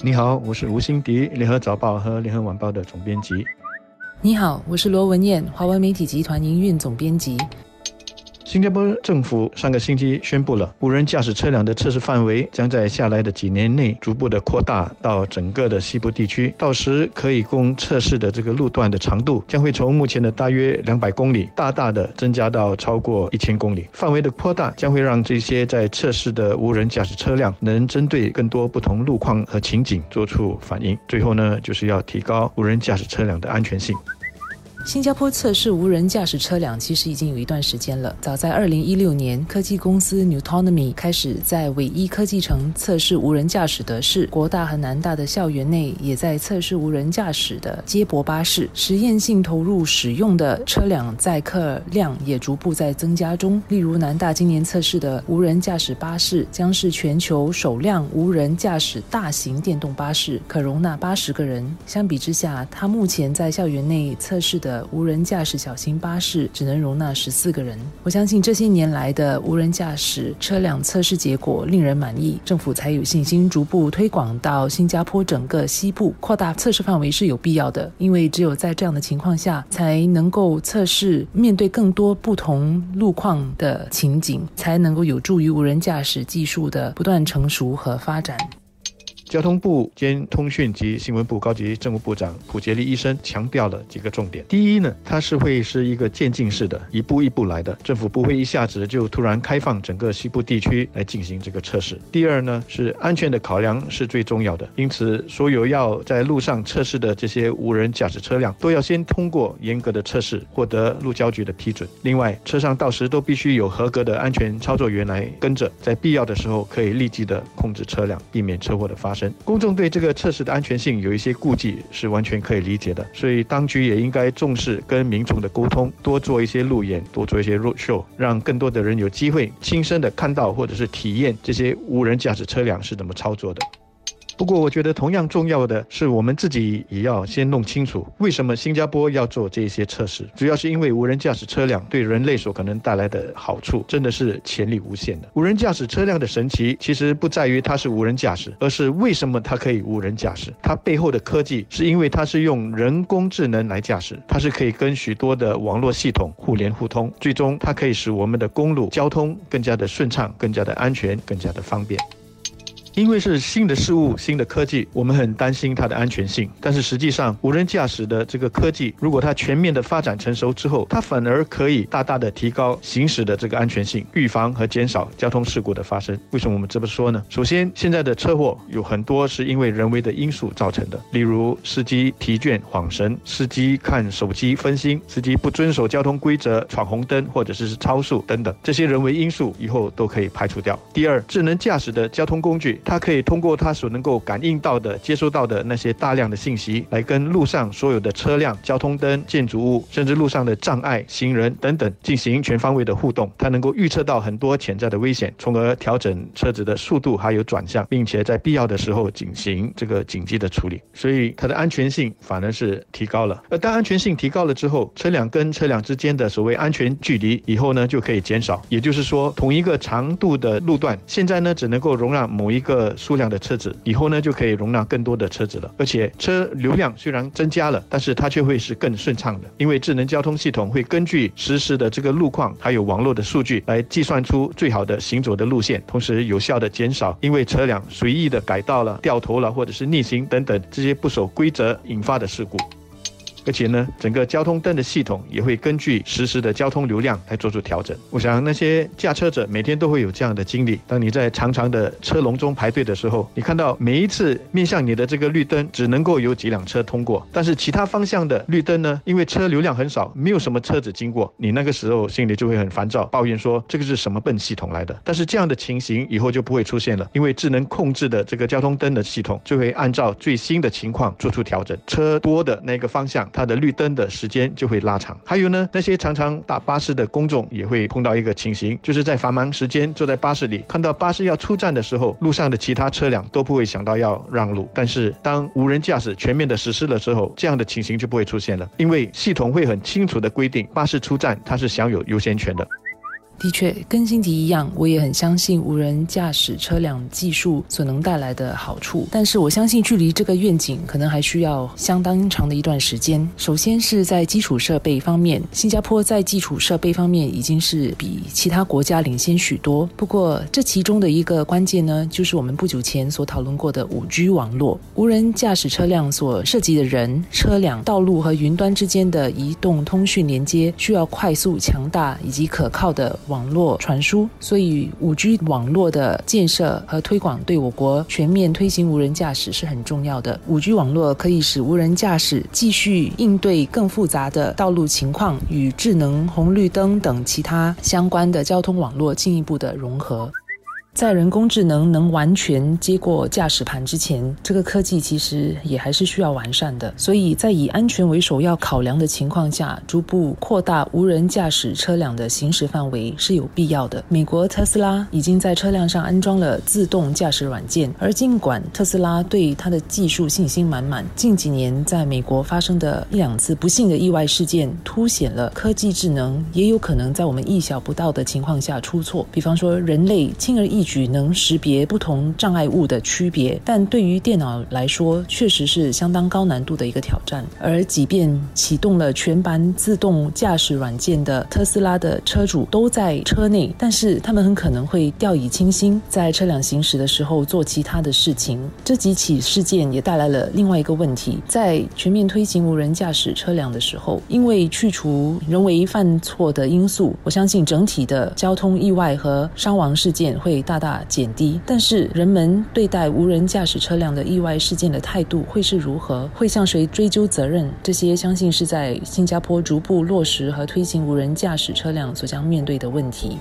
你好，我是吴欣迪，联合早报和联合晚报的总编辑。你好，我是罗文燕，华文媒体集团营运总编辑。新加坡政府上个星期宣布了，无人驾驶车辆的测试范围将在下来的几年内逐步的扩大到整个的西部地区。到时可以供测试的这个路段的长度将会从目前的大约两百公里，大大的增加到超过一千公里。范围的扩大将会让这些在测试的无人驾驶车辆能针对更多不同路况和情景做出反应。最后呢，就是要提高无人驾驶车辆的安全性。新加坡测试无人驾驶车辆其实已经有一段时间了。早在二零一六年，科技公司 Newtonomy 开始在唯一科技城测试无人驾驶的是国大和南大的校园内，也在测试无人驾驶的接驳巴士。实验性投入使用的车辆载客量也逐步在增加中。例如，南大今年测试的无人驾驶巴士将是全球首辆无人驾驶大型电动巴士，可容纳八十个人。相比之下，它目前在校园内测试的。无人驾驶小型巴士只能容纳十四个人。我相信这些年来的无人驾驶车辆测试结果令人满意，政府才有信心逐步推广到新加坡整个西部，扩大测试范围是有必要的。因为只有在这样的情况下，才能够测试面对更多不同路况的情景，才能够有助于无人驾驶技术的不断成熟和发展。交通部兼通讯及新闻部高级政务部长普杰利医生强调了几个重点。第一呢，它是会是一个渐进式的，一步一步来的，政府不会一下子就突然开放整个西部地区来进行这个测试。第二呢，是安全的考量是最重要的，因此所有要在路上测试的这些无人驾驶车辆都要先通过严格的测试，获得路交局的批准。另外，车上到时都必须有合格的安全操作员来跟着，在必要的时候可以立即的控制车辆，避免车祸的发生。公众对这个测试的安全性有一些顾忌，是完全可以理解的。所以当局也应该重视跟民众的沟通，多做一些路演，多做一些 road show，让更多的人有机会亲身的看到或者是体验这些无人驾驶车辆是怎么操作的。不过，我觉得同样重要的是，我们自己也要先弄清楚，为什么新加坡要做这些测试。主要是因为无人驾驶车辆对人类所可能带来的好处，真的是潜力无限的。无人驾驶车辆的神奇，其实不在于它是无人驾驶，而是为什么它可以无人驾驶。它背后的科技，是因为它是用人工智能来驾驶，它是可以跟许多的网络系统互联互通，最终它可以使我们的公路交通更加的顺畅、更加的安全、更加的方便。因为是新的事物、新的科技，我们很担心它的安全性。但是实际上，无人驾驶的这个科技，如果它全面的发展成熟之后，它反而可以大大的提高行驶的这个安全性，预防和减少交通事故的发生。为什么我们这么说呢？首先，现在的车祸有很多是因为人为的因素造成的，例如司机疲倦、晃神，司机看手机分心，司机不遵守交通规则、闯红灯或者是超速等等，这些人为因素以后都可以排除掉。第二，智能驾驶的交通工具。它可以通过它所能够感应到的、接收到的那些大量的信息，来跟路上所有的车辆、交通灯、建筑物，甚至路上的障碍、行人等等进行全方位的互动。它能够预测到很多潜在的危险，从而调整车子的速度还有转向，并且在必要的时候进行这个紧急的处理。所以它的安全性反而是提高了。而当安全性提高了之后，车辆跟车辆之间的所谓安全距离以后呢就可以减少。也就是说，同一个长度的路段，现在呢只能够容纳某一个。数量的车子以后呢，就可以容纳更多的车子了。而且车流量虽然增加了，但是它却会是更顺畅的，因为智能交通系统会根据实时的这个路况还有网络的数据来计算出最好的行走的路线，同时有效的减少因为车辆随意的改道了、掉头了或者是逆行等等这些不守规则引发的事故。而且呢，整个交通灯的系统也会根据实时的交通流量来做出调整。我想那些驾车者每天都会有这样的经历：当你在长长的车龙中排队的时候，你看到每一次面向你的这个绿灯只能够有几辆车通过，但是其他方向的绿灯呢，因为车流量很少，没有什么车子经过，你那个时候心里就会很烦躁，抱怨说这个是什么笨系统来的。但是这样的情形以后就不会出现了，因为智能控制的这个交通灯的系统就会按照最新的情况做出调整，车多的那个方向。它的绿灯的时间就会拉长。还有呢，那些常常打巴士的公众也会碰到一个情形，就是在繁忙时间坐在巴士里，看到巴士要出站的时候，路上的其他车辆都不会想到要让路。但是当无人驾驶全面的实施了之后，这样的情形就不会出现了，因为系统会很清楚的规定，巴士出站它是享有优先权的。的确，跟辛迪一样，我也很相信无人驾驶车辆技术所能带来的好处。但是我相信，距离这个愿景可能还需要相当长的一段时间。首先是在基础设备方面，新加坡在基础设备方面已经是比其他国家领先许多。不过，这其中的一个关键呢，就是我们不久前所讨论过的五 G 网络。无人驾驶车辆所涉及的人、车辆、道路和云端之间的移动通讯连接，需要快速、强大以及可靠的。网络传输，所以五 G 网络的建设和推广对我国全面推行无人驾驶是很重要的。五 G 网络可以使无人驾驶继续应对更复杂的道路情况，与智能红绿灯等其他相关的交通网络进一步的融合。在人工智能能完全接过驾驶盘之前，这个科技其实也还是需要完善的。所以在以安全为首要考量的情况下，逐步扩大无人驾驶车辆的行驶范围是有必要的。美国特斯拉已经在车辆上安装了自动驾驶软件，而尽管特斯拉对它的技术信心满满，近几年在美国发生的一两次不幸的意外事件，凸显了科技智能也有可能在我们意想不到的情况下出错。比方说，人类轻而易。举能识别不同障碍物的区别，但对于电脑来说，确实是相当高难度的一个挑战。而即便启动了全盘自动驾驶软件的特斯拉的车主都在车内，但是他们很可能会掉以轻心，在车辆行驶的时候做其他的事情。这几起事件也带来了另外一个问题：在全面推行无人驾驶车辆的时候，因为去除人为犯错的因素，我相信整体的交通意外和伤亡事件会大大。减低，但是人们对待无人驾驶车辆的意外事件的态度会是如何？会向谁追究责任？这些相信是在新加坡逐步落实和推行无人驾驶车辆所将面对的问题。